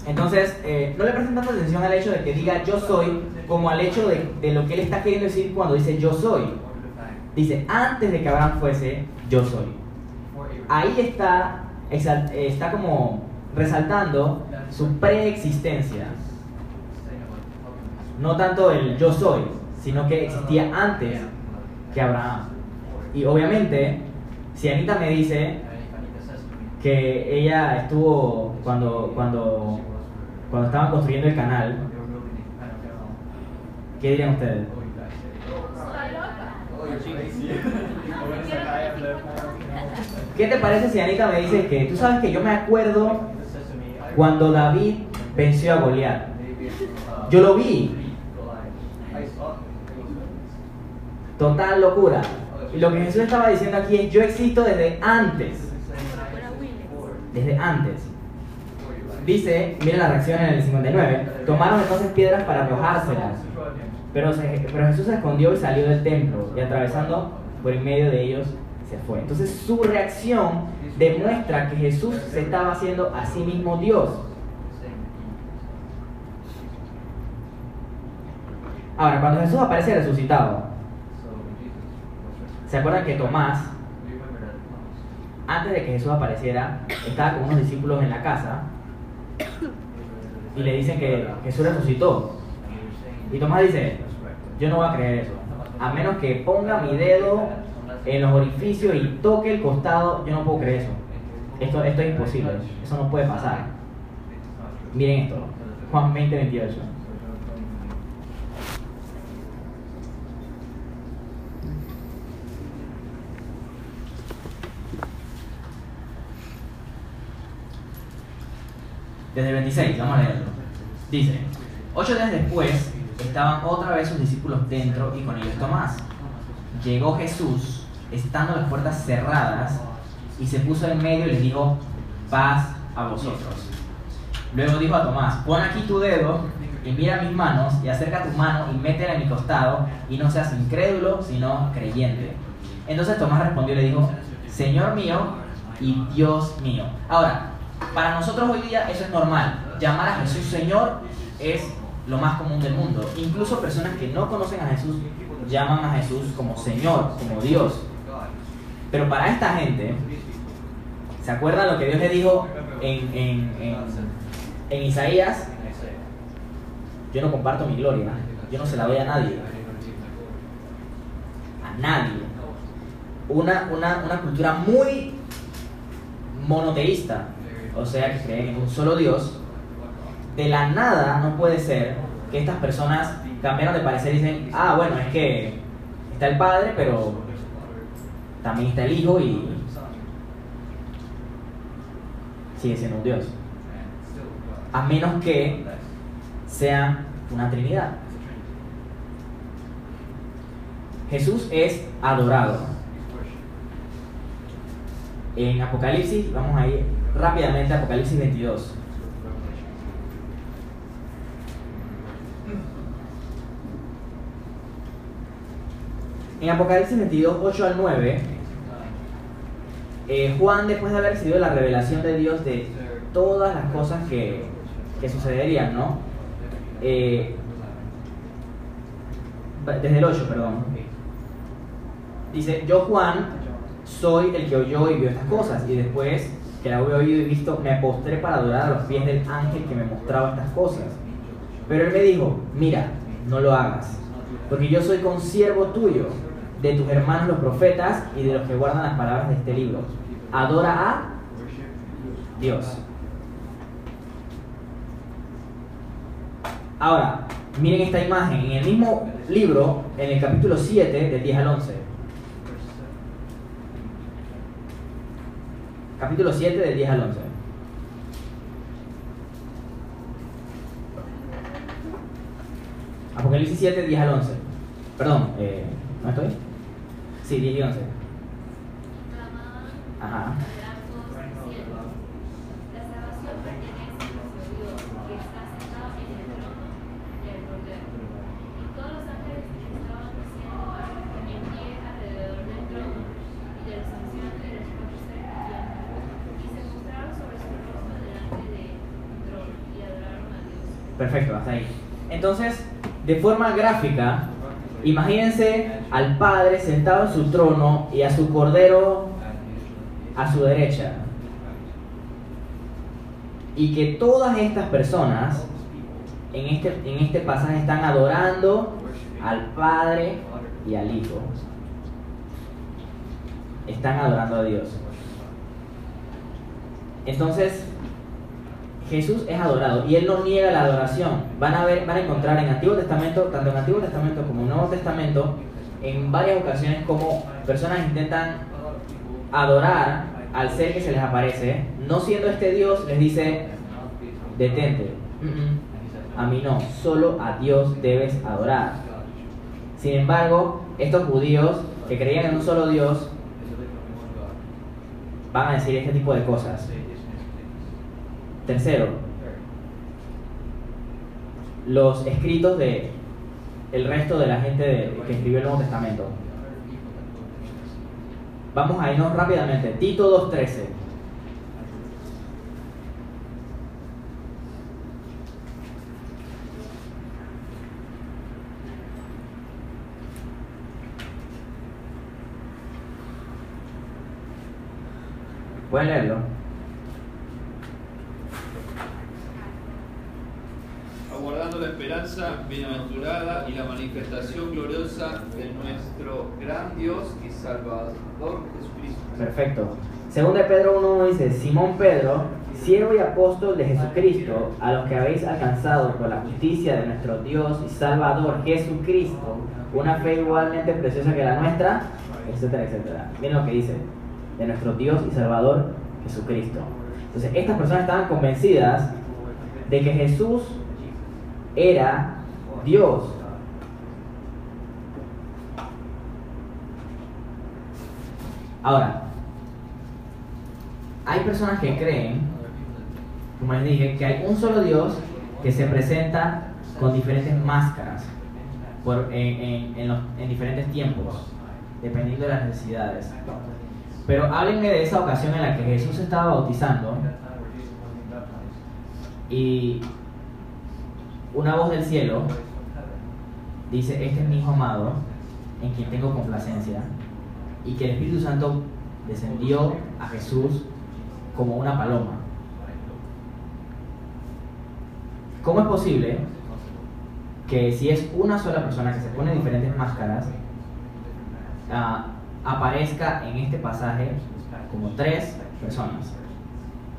Entonces, eh, no le presten tanta atención al hecho de que diga yo soy como al hecho de, de lo que él está queriendo decir cuando dice yo soy. Dice, antes de que Abraham fuese, yo soy. Ahí está, está como resaltando su preexistencia. No tanto el yo soy, sino que existía antes que Abraham. Y obviamente, si Anita me dice que ella estuvo cuando, cuando, cuando estaban construyendo el canal, ¿qué dirían ustedes? (laughs) ¿Qué te parece si Anita me dice que tú sabes que yo me acuerdo cuando David venció a Goliat? Yo lo vi, total locura. Y lo que Jesús estaba diciendo aquí es, yo existo desde antes, desde antes. Dice, miren la reacción en el 59, tomaron entonces piedras para arrojárselas, pero, se- pero Jesús se escondió y salió del templo y atravesando por en medio de ellos se fue. Entonces su reacción demuestra que Jesús se estaba haciendo a sí mismo Dios. Ahora, cuando Jesús aparece resucitado, ¿se acuerdan que Tomás, antes de que Jesús apareciera, estaba con unos discípulos en la casa y le dicen que Jesús resucitó? Y Tomás dice, yo no voy a creer eso, a menos que ponga mi dedo en los orificios y toque el costado, yo no puedo creer eso. Esto, esto es imposible, eso no puede pasar. Miren esto, Juan 20, 28. Desde el 26, vamos a leerlo. Dice, ocho días después estaban otra vez sus discípulos dentro y con ellos Tomás. Llegó Jesús, estando las puertas cerradas, y se puso en medio y les dijo, paz a vosotros. Luego dijo a Tomás, pon aquí tu dedo y mira mis manos y acerca tu mano y métela en mi costado y no seas incrédulo, sino creyente. Entonces Tomás respondió y le dijo, Señor mío y Dios mío. Ahora, para nosotros hoy día eso es normal. Llamar a Jesús Señor es lo más común del mundo. Incluso personas que no conocen a Jesús llaman a Jesús como Señor, como Dios. Pero para esta gente, ¿se acuerdan lo que Dios le dijo en, en, en, Isaías? Yo no comparto mi gloria, yo no se la doy a nadie, a nadie. Una, una, una cultura muy monoteísta, o sea, que creen en un solo Dios. De la nada no puede ser que estas personas cambiaron de parecer y dicen, ah, bueno, es que está el Padre, pero también está el Hijo y sigue siendo un Dios. A menos que sea una Trinidad. Jesús es adorado. En Apocalipsis, vamos a ir rápidamente a Apocalipsis 22. En Apocalipsis 22, 8 al 9, eh, Juan, después de haber recibido la revelación de Dios de todas las cosas que, que sucederían, ¿no? Eh, desde el 8, perdón. Dice, yo Juan soy el que oyó y vio estas cosas, y después que la había oído y visto, me postré para adorar a los pies del ángel que me mostraba estas cosas. Pero él me dijo, mira, no lo hagas, porque yo soy consiervo tuyo, de tus hermanos los profetas y de los que guardan las palabras de este libro. Adora a Dios. Ahora, miren esta imagen, en el mismo libro, en el capítulo 7, del 10 al 11. Capítulo 7, del 10 al 11. Apocalipsis 7, 10 al 11. Perdón, eh, ¿no estoy? Sí, 10 y 11. Clamaban Ajá. Perfecto, hasta ahí. Entonces, de forma gráfica, imagínense al Padre sentado en su trono y a su Cordero a su derecha. Y que todas estas personas en este, en este pasaje están adorando al Padre y al Hijo. Están adorando a Dios. Entonces, Jesús es adorado y Él no niega la adoración. Van a, ver, van a encontrar en Antiguo Testamento, tanto en Antiguo Testamento como en Nuevo Testamento, en varias ocasiones como personas intentan adorar al ser que se les aparece, no siendo este Dios, les dice, detente, a mí no, solo a Dios debes adorar. Sin embargo, estos judíos que creían en un solo Dios van a decir este tipo de cosas. Tercero, los escritos de el resto de la gente de- que escribió el Nuevo Testamento. Vamos a irnos rápidamente. Tito 2.13. ¿Pueden leerlo? Esperanza bienaventurada y la manifestación gloriosa de nuestro gran Dios y Salvador Jesucristo. Perfecto. Según de Pedro 1 dice, Simón Pedro, siervo y apóstol de Jesucristo, a los que habéis alcanzado por la justicia de nuestro Dios y Salvador Jesucristo, una fe igualmente preciosa que la nuestra, etcétera, etcétera. Miren lo que dice, de nuestro Dios y Salvador Jesucristo. Entonces, estas personas estaban convencidas de que Jesús era Dios. Ahora, hay personas que creen, como les dije, que hay un solo Dios que se presenta con diferentes máscaras en, en diferentes tiempos, dependiendo de las necesidades. Pero háblenme de esa ocasión en la que Jesús estaba bautizando y una voz del cielo dice, este es mi hijo amado, en quien tengo complacencia, y que el Espíritu Santo descendió a Jesús como una paloma. ¿Cómo es posible que si es una sola persona que se pone diferentes máscaras, ah, aparezca en este pasaje como tres personas?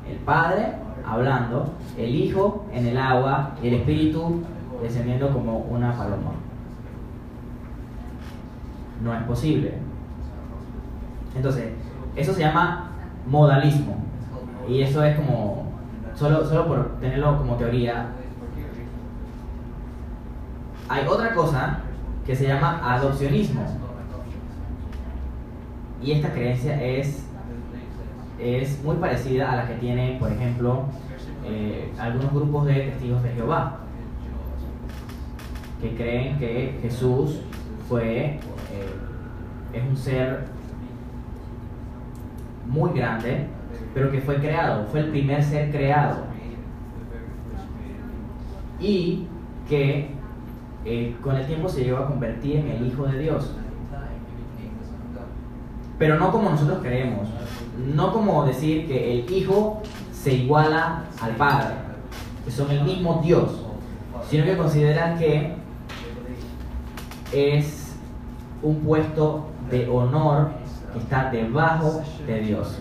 El Padre hablando, el Hijo en el agua y el Espíritu descendiendo como una paloma. No es posible. Entonces, eso se llama modalismo. Y eso es como, solo, solo por tenerlo como teoría, hay otra cosa que se llama adopcionismo. Y esta creencia es, es muy parecida a la que tienen, por ejemplo, eh, algunos grupos de testigos de Jehová, que creen que Jesús fue, eh, es un ser muy grande, pero que fue creado, fue el primer ser creado. Y que eh, con el tiempo se llegó a convertir en el Hijo de Dios. Pero no como nosotros creemos, no como decir que el Hijo se iguala al Padre, que son el mismo Dios, sino que consideran que es un puesto de honor que está debajo de Dios.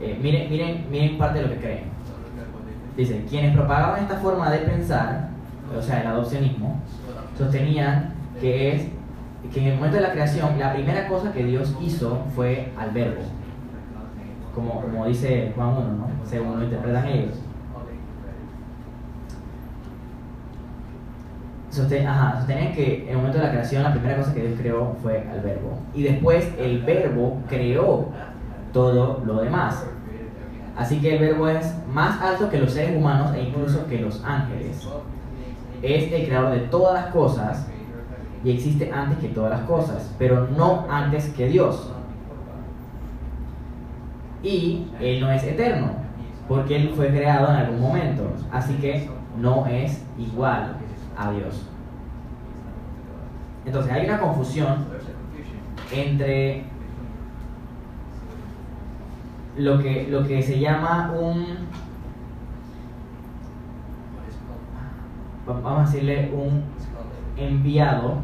Eh, miren, miren, miren parte de lo que creen. Dice, quienes propagaban esta forma de pensar, o sea, el adopcionismo, sostenían que es que en el momento de la creación la primera cosa que Dios hizo fue al verbo, como, como dice Juan 1, ¿no? según lo interpretan ellos. Sosten- ajá, que en el momento de la creación la primera cosa que Dios creó fue al verbo. Y después el verbo creó todo lo demás. Así que el verbo es más alto que los seres humanos e incluso que los ángeles. Es el creador de todas las cosas y existe antes que todas las cosas, pero no antes que Dios. Y Él no es eterno, porque Él fue creado en algún momento, así que no es igual a Dios. Entonces hay una confusión entre lo que, lo que se llama un va- vamos a decirle un enviado,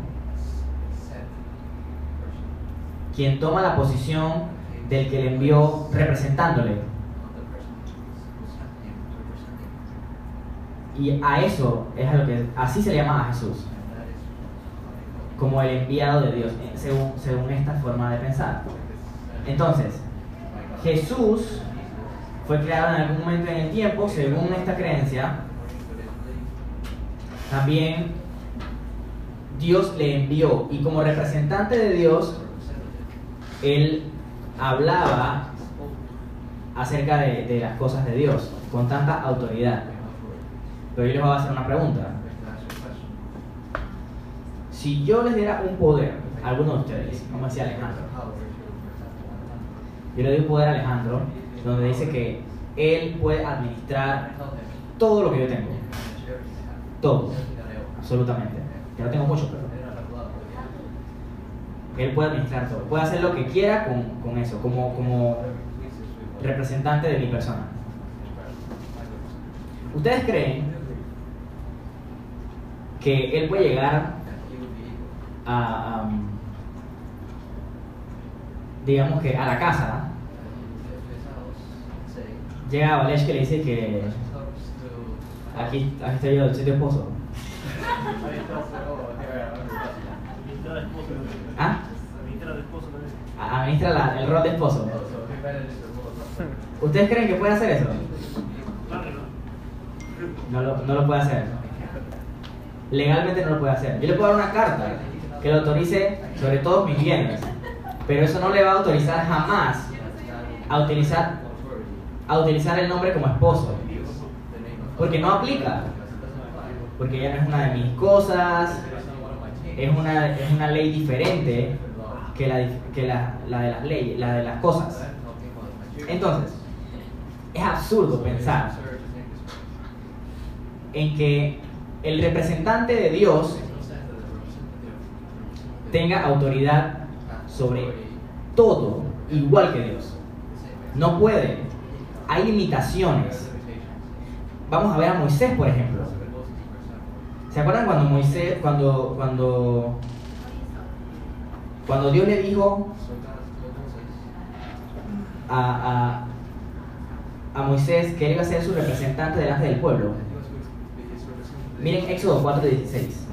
quien toma la posición del que le envió representándole. Y a eso es a lo que así se le llama a Jesús, como el enviado de Dios, eh, según, según esta forma de pensar. Entonces, Jesús fue creado en algún momento en el tiempo, según esta creencia. También Dios le envió y como representante de Dios, él hablaba acerca de, de las cosas de Dios con tanta autoridad. Pero yo les voy a hacer una pregunta. Si yo les diera un poder a alguno de ustedes, como decía Alejandro, yo le doy un poder a Alejandro donde dice que él puede administrar todo lo que yo tengo, todo, absolutamente. Yo no tengo mucho, pero él puede administrar todo, puede hacer lo que quiera con, con eso, como, como representante de mi persona. ¿Ustedes creen que él puede llegar a, digamos que a la casa, llega a que le dice que aquí, aquí estoy yo, soy tu esposo. (laughs) ¿Ah? Administra de esposo también. A- Administra la- el rol de esposo. ¿Ustedes creen que puede hacer eso? ¿no? Lo, no lo puede hacer. Legalmente no lo puede hacer. Yo le puedo dar una carta que lo autorice sobre todos mis bienes, pero eso no le va a autorizar jamás a utilizar, a utilizar el nombre como esposo, porque no aplica, porque ya no es una de mis cosas, es una, es una ley diferente que, la, que la, la de las leyes, la de las cosas. Entonces, es absurdo pensar en que el representante de Dios tenga autoridad sobre todo, igual que Dios. No puede. Hay limitaciones. Vamos a ver a Moisés, por ejemplo. ¿Se acuerdan cuando Moisés, cuando, cuando, cuando Dios le dijo a, a, a Moisés que él iba a ser su representante delante del pueblo? Miren Éxodo 4:16.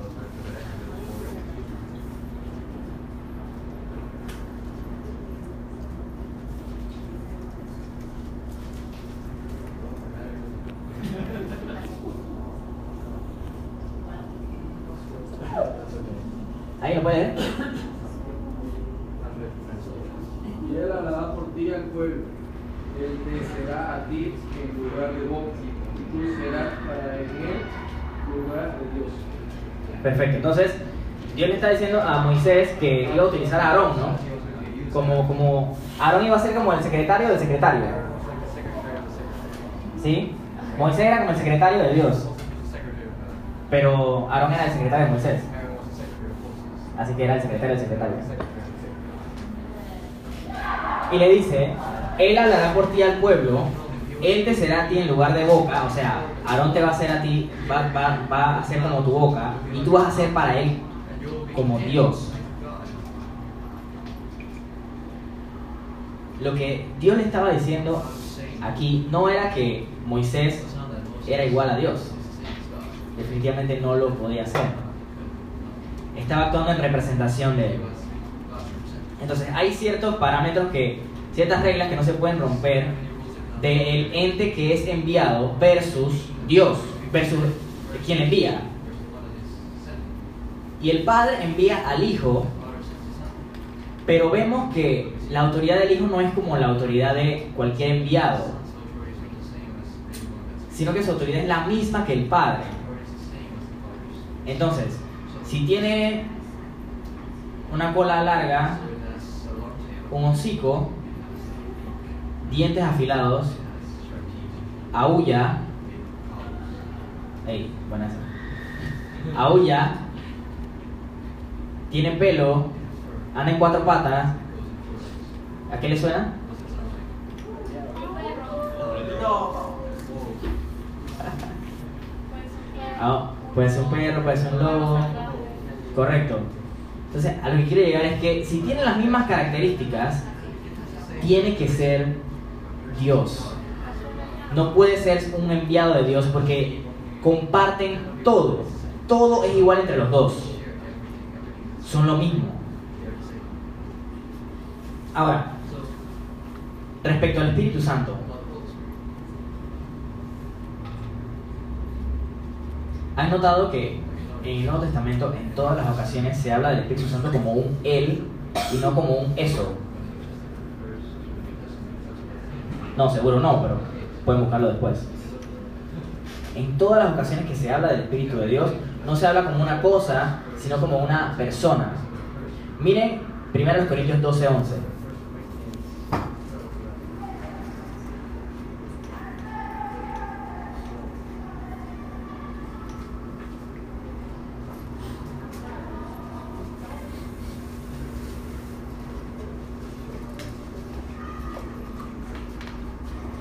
Ahí lo puede ver. Y él hablará por ti al pueblo. Él te será a ti en lugar de boca, y tú serás para en él lugar de Dios. Perfecto. Entonces, Dios le está diciendo a Moisés que iba a utilizar a Aarón, ¿no? Como, como Aarón iba a ser como el secretario del secretario. ¿Sí? Moisés era como el secretario de Dios, pero Aarón era el secretario de Moisés. Así que era el secretario del secretario. Y le dice, él hablará por ti al pueblo, él te será a ti en lugar de boca, o sea, Aarón te va a hacer a ti, va, va, va a ser como tu boca, y tú vas a ser para él como Dios. Lo que Dios le estaba diciendo aquí no era que Moisés era igual a Dios. Definitivamente no lo podía hacer. Estaba actuando en representación de él. Entonces hay ciertos parámetros que, ciertas reglas que no se pueden romper del ente que es enviado versus Dios, versus quien envía. Y el Padre envía al Hijo, pero vemos que la autoridad del Hijo no es como la autoridad de cualquier enviado, sino que su autoridad es la misma que el Padre. Entonces, si tiene una cola larga, un hocico, dientes afilados, aulla, ey, buena esa. aulla, tiene pelo, anda en cuatro patas, ¿a qué le suena? A, (laughs) Puede ser un perro, puede ser un lobo. Correcto. Entonces, a lo que quiero llegar es que si tiene las mismas características, tiene que ser Dios. No puede ser un enviado de Dios porque comparten todo. Todo es igual entre los dos. Son lo mismo. Ahora, respecto al Espíritu Santo. ¿Has notado que en el Nuevo Testamento en todas las ocasiones se habla del Espíritu Santo como un Él y no como un eso? No, seguro no, pero pueden buscarlo después. En todas las ocasiones que se habla del Espíritu de Dios, no se habla como una cosa, sino como una persona. Miren 1 Corintios 12, 11.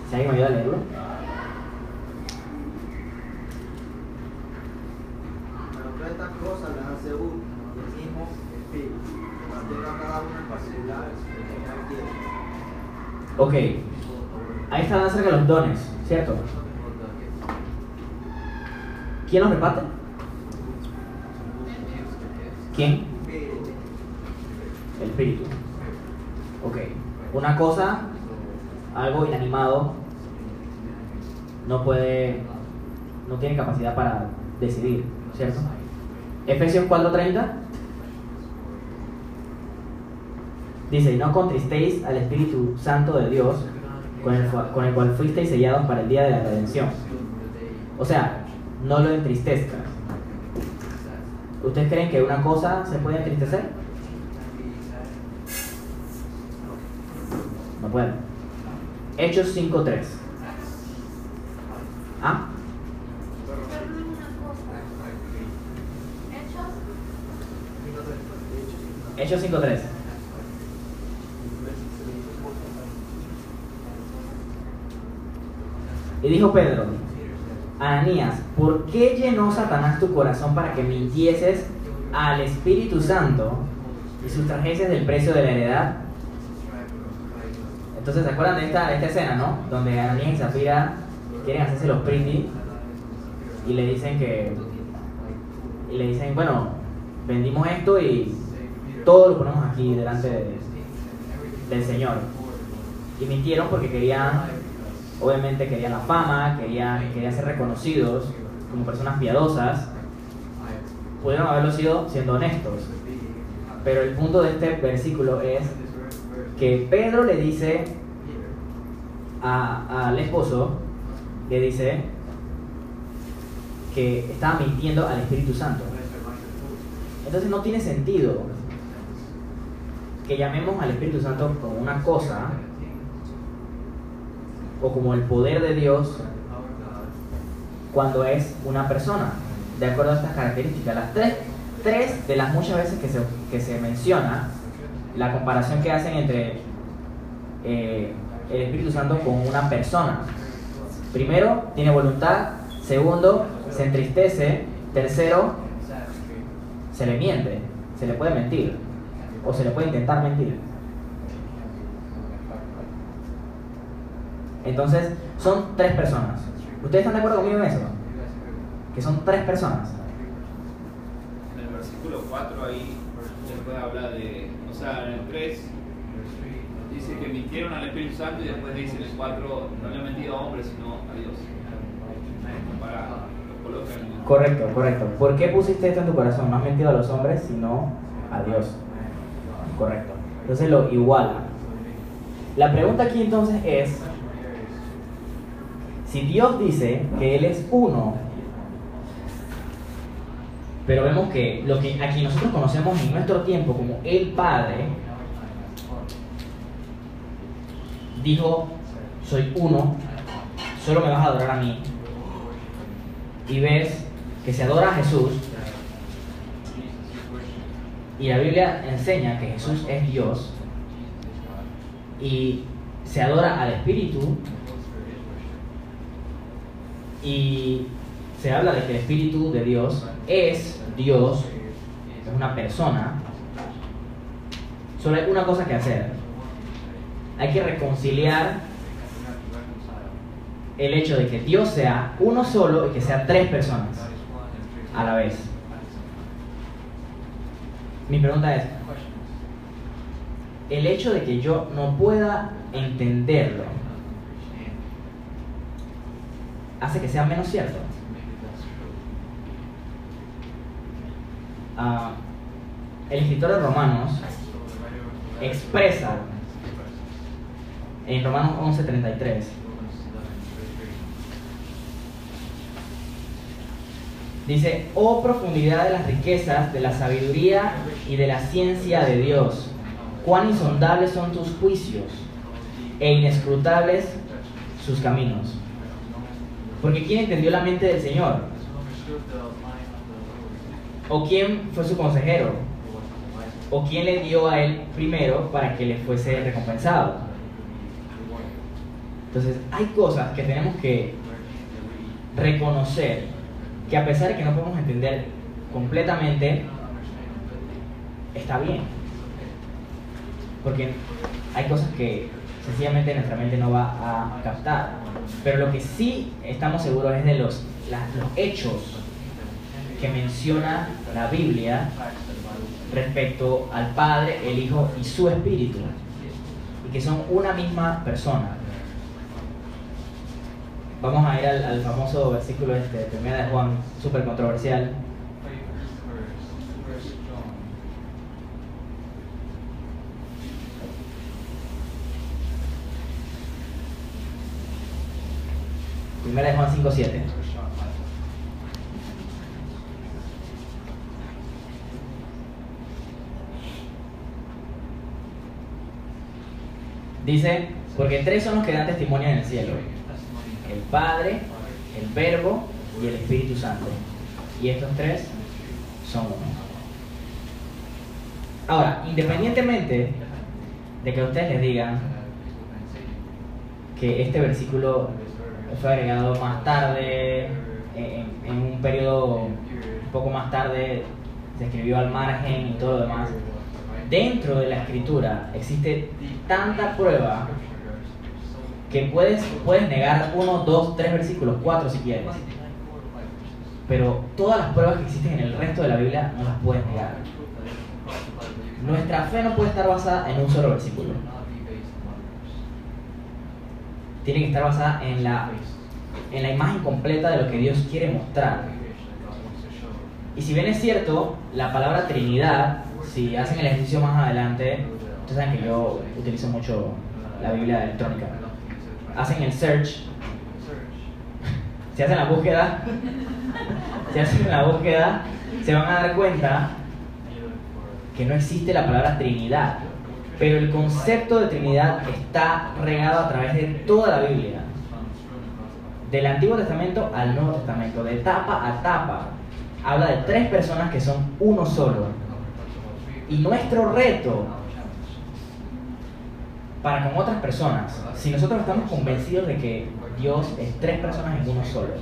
Si alguien me ayuda a leerlo. Pero todas estas cosas las hace uno, el mismo espíritu, que mantenga cada una en particular que tenga el tiempo. Ok, ahí ¿cierto? ¿Quién los reparte? ¿Quién? El espíritu. Ok, una cosa, algo inanimado, no puede, no tiene capacidad para decidir, ¿cierto? Efesios 4:30 dice, y no contristéis al Espíritu Santo de Dios, con el, con el cual fuisteis sellados para el día de la redención. O sea, no lo entristezcas. ¿Ustedes creen que una cosa se puede entristecer? No pueden. Hechos 5.3. ¿Ah? Hechos 5.3. Y dijo Pedro, Ananías, ¿por qué llenó Satanás tu corazón para que mintieses al Espíritu Santo y sustrajeses del precio de la heredad? Entonces, ¿se acuerdan de esta, de esta escena, no? Donde Ananías y Zafira quieren hacerse los pretty y le dicen que. Y le dicen, bueno, vendimos esto y todo lo ponemos aquí delante de- del Señor. Y mintieron porque querían, obviamente querían la fama, querían, querían ser reconocidos como personas piadosas. Pudieron haberlo sido siendo honestos. Pero el punto de este versículo es que Pedro le dice al esposo, le dice que estaba mintiendo al Espíritu Santo. Entonces no tiene sentido que llamemos al Espíritu Santo como una cosa o como el poder de Dios cuando es una persona, de acuerdo a estas características. Las tres, tres de las muchas veces que se, que se menciona, la comparación que hacen entre eh, el Espíritu Santo con una persona. Primero, tiene voluntad. Segundo, se entristece. Tercero, se le miente. Se le puede mentir. O se le puede intentar mentir. Entonces, son tres personas. ¿Ustedes están de acuerdo conmigo en eso? Que son tres personas. En el versículo 4 ahí se puede hablar de, o sea, en el 3 dice que mintieron al Espíritu Santo y después dice en el 4 no le han mentido a hombres sino a Dios. Para, lo Correcto, correcto. ¿Por qué pusiste esto en tu corazón? No has mentido a los hombres, sino a Dios. Correcto. Entonces lo iguala. La pregunta aquí entonces es, si Dios dice que Él es uno, pero vemos que lo que aquí nosotros conocemos en nuestro tiempo como el Padre, dijo, soy uno, solo me vas a adorar a mí, y ves que se adora a Jesús, y la Biblia enseña que Jesús es Dios, y se adora al Espíritu, y se habla de que el Espíritu de Dios es Dios, es una persona, solo hay una cosa que hacer. Hay que reconciliar el hecho de que Dios sea uno solo y que sea tres personas a la vez. Mi pregunta es, el hecho de que yo no pueda entenderlo hace que sea menos cierto. Ah, el escritor de Romanos expresa en Romanos 11:33 Dice, oh profundidad de las riquezas, de la sabiduría y de la ciencia de Dios, cuán insondables son tus juicios e inescrutables sus caminos. Porque ¿quién entendió la mente del Señor? ¿O quién fue su consejero? ¿O quién le dio a él primero para que le fuese recompensado? Entonces, hay cosas que tenemos que reconocer que a pesar de que no podemos entender completamente, está bien. Porque hay cosas que sencillamente nuestra mente no va a captar. Pero lo que sí estamos seguros es de los, la- los hechos que menciona la Biblia respecto al Padre, el Hijo y su Espíritu. Y que son una misma persona. Vamos a ir al, al famoso versículo este, de primera de Juan, súper controversial. Primera de Juan 5.7. Dice, porque tres son los que dan testimonio en el cielo. El Padre, el Verbo y el Espíritu Santo. Y estos tres son uno. Ahora, independientemente de que ustedes les digan que este versículo fue agregado más tarde, en, un periodo un poco más tarde, se escribió al margen y todo lo demás. Dentro de la escritura existe tanta prueba que puedes, puedes negar uno, dos, tres versículos, cuatro si quieres. Pero todas las pruebas que existen en el resto de la Biblia no las puedes negar. Nuestra fe no puede estar basada en un solo versículo. Tiene que estar basada en la, en la imagen completa de lo que Dios quiere mostrar. Y si bien es cierto, la palabra Trinidad, si hacen el ejercicio más adelante, ustedes saben que yo utilizo mucho la Biblia electrónica. Hacen el search, si hacen la búsqueda, si hacen la búsqueda, se van a dar cuenta que no existe la palabra Trinidad. Pero el concepto de Trinidad está regado a través de toda la Biblia. Del Antiguo Testamento al Nuevo Testamento, de etapa a etapa. Habla de tres personas que son uno solo. Y nuestro reto para con otras personas, si nosotros estamos convencidos de que Dios es tres personas en uno solo,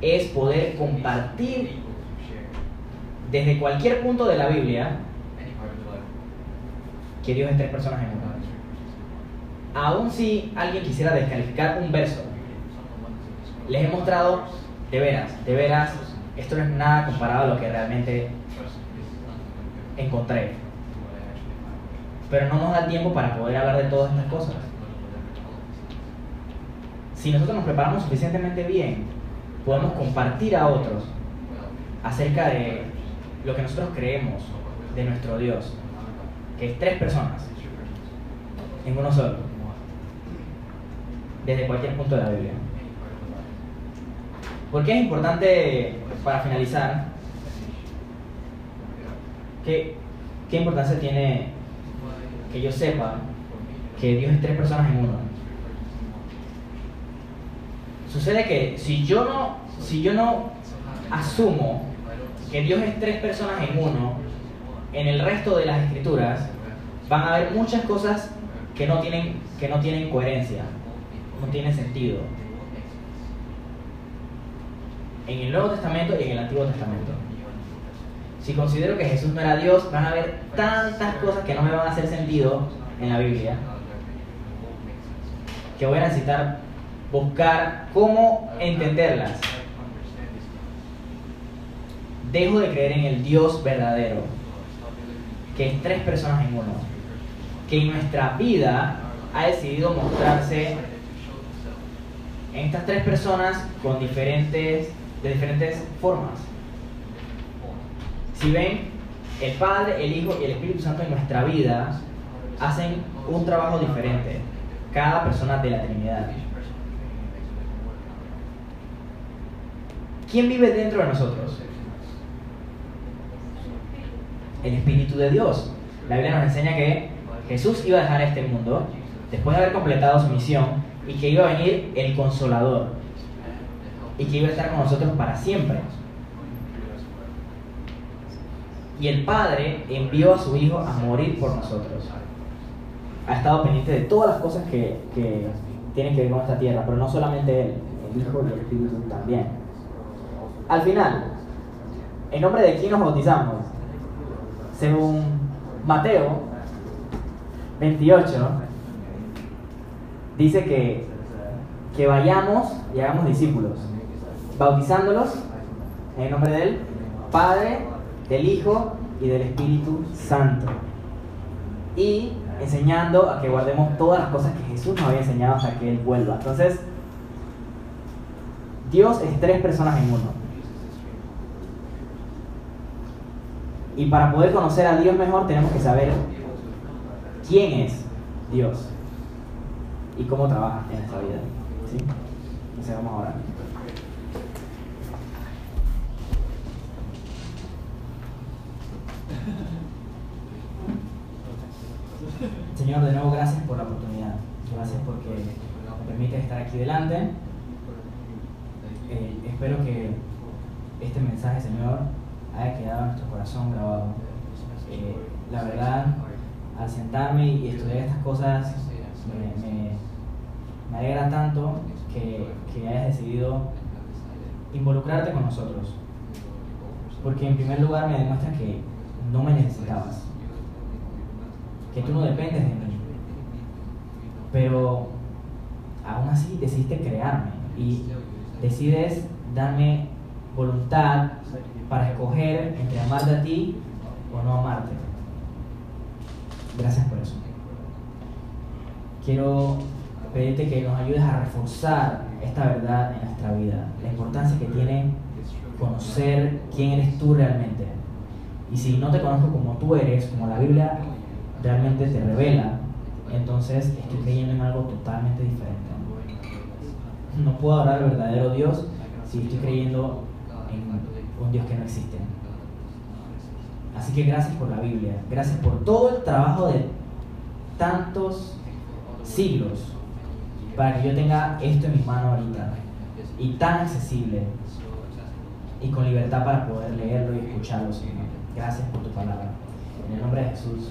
es poder compartir desde cualquier punto de la Biblia que Dios es tres personas en uno. Aun si alguien quisiera descalificar un verso, les he mostrado de veras, de veras, esto no es nada comparado a lo que realmente encontré. Pero no nos da tiempo para poder hablar de todas estas cosas. Si nosotros nos preparamos suficientemente bien, podemos compartir a otros acerca de lo que nosotros creemos de nuestro Dios, es tres personas en uno solo, desde cualquier punto de la Biblia. ¿Por qué es importante, para finalizar, qué, qué importancia tiene que yo sepa que Dios es tres personas en uno? Sucede que si yo no, si yo no asumo que Dios es tres personas en uno, en el resto de las escrituras van a haber muchas cosas que no tienen, que no tienen coherencia, no tienen sentido. en el Nuevo Testamento y en el Antiguo Testamento. Si considero que Jesús no era Dios, van a haber tantas cosas que no me van a hacer sentido en la Biblia que voy a necesitar buscar cómo entenderlas. Dejo de creer en el Dios verdadero, que es tres personas en uno, que en nuestra vida ha decidido mostrarse en estas tres personas con diferentes, de diferentes formas. Si ven, el Padre, el Hijo y el Espíritu Santo en nuestra vida hacen un trabajo diferente, cada persona de la Trinidad. ¿Quién vive dentro de nosotros? El Espíritu de Dios. La Biblia nos enseña que Jesús iba a dejar este mundo después de haber completado su misión y que iba a venir el Consolador y que iba a estar con nosotros para siempre. Y el Padre envió a su Hijo a morir por nosotros. Ha estado pendiente de todas las cosas que, que tienen que ver con esta tierra, pero no solamente Él, el Hijo y el Espíritu también. Al final, ¿en nombre de quién nos bautizamos? Según Mateo 28, dice que, que vayamos y hagamos discípulos, bautizándolos en el nombre del Padre, del Hijo y del Espíritu Santo. Y enseñando a que guardemos todas las cosas que Jesús nos había enseñado hasta que Él vuelva. Entonces, Dios es tres personas en uno. Y para poder conocer a Dios mejor tenemos que saber quién es Dios y cómo trabaja en nuestra vida. Entonces vamos a orar. Señor, de nuevo gracias por la oportunidad. Gracias porque me permite estar aquí delante. Eh, espero que este mensaje, Señor, haya quedado en nuestro corazón grabado. Eh, la verdad, al sentarme y estudiar estas cosas, me, me, me alegra tanto que, que hayas decidido involucrarte con nosotros. Porque en primer lugar me demuestra que no me necesitabas, que tú no dependes de mí. Pero aún así decidiste crearme y decides darme voluntad para escoger entre amarte a ti o no amarte. Gracias por eso. Quiero pedirte que nos ayudes a reforzar esta verdad en nuestra vida, la importancia que tiene conocer quién eres tú realmente. Y si no te conozco como tú eres, como la Biblia realmente te revela, entonces estoy creyendo en algo totalmente diferente. No puedo hablar al verdadero Dios si estoy creyendo en un Dios que no existe. Así que gracias por la Biblia, gracias por todo el trabajo de tantos siglos para que yo tenga esto en mis manos ahorita y tan accesible y con libertad para poder leerlo y escucharlo, Señor. Gracias por tu palabra. En el nombre de Jesús.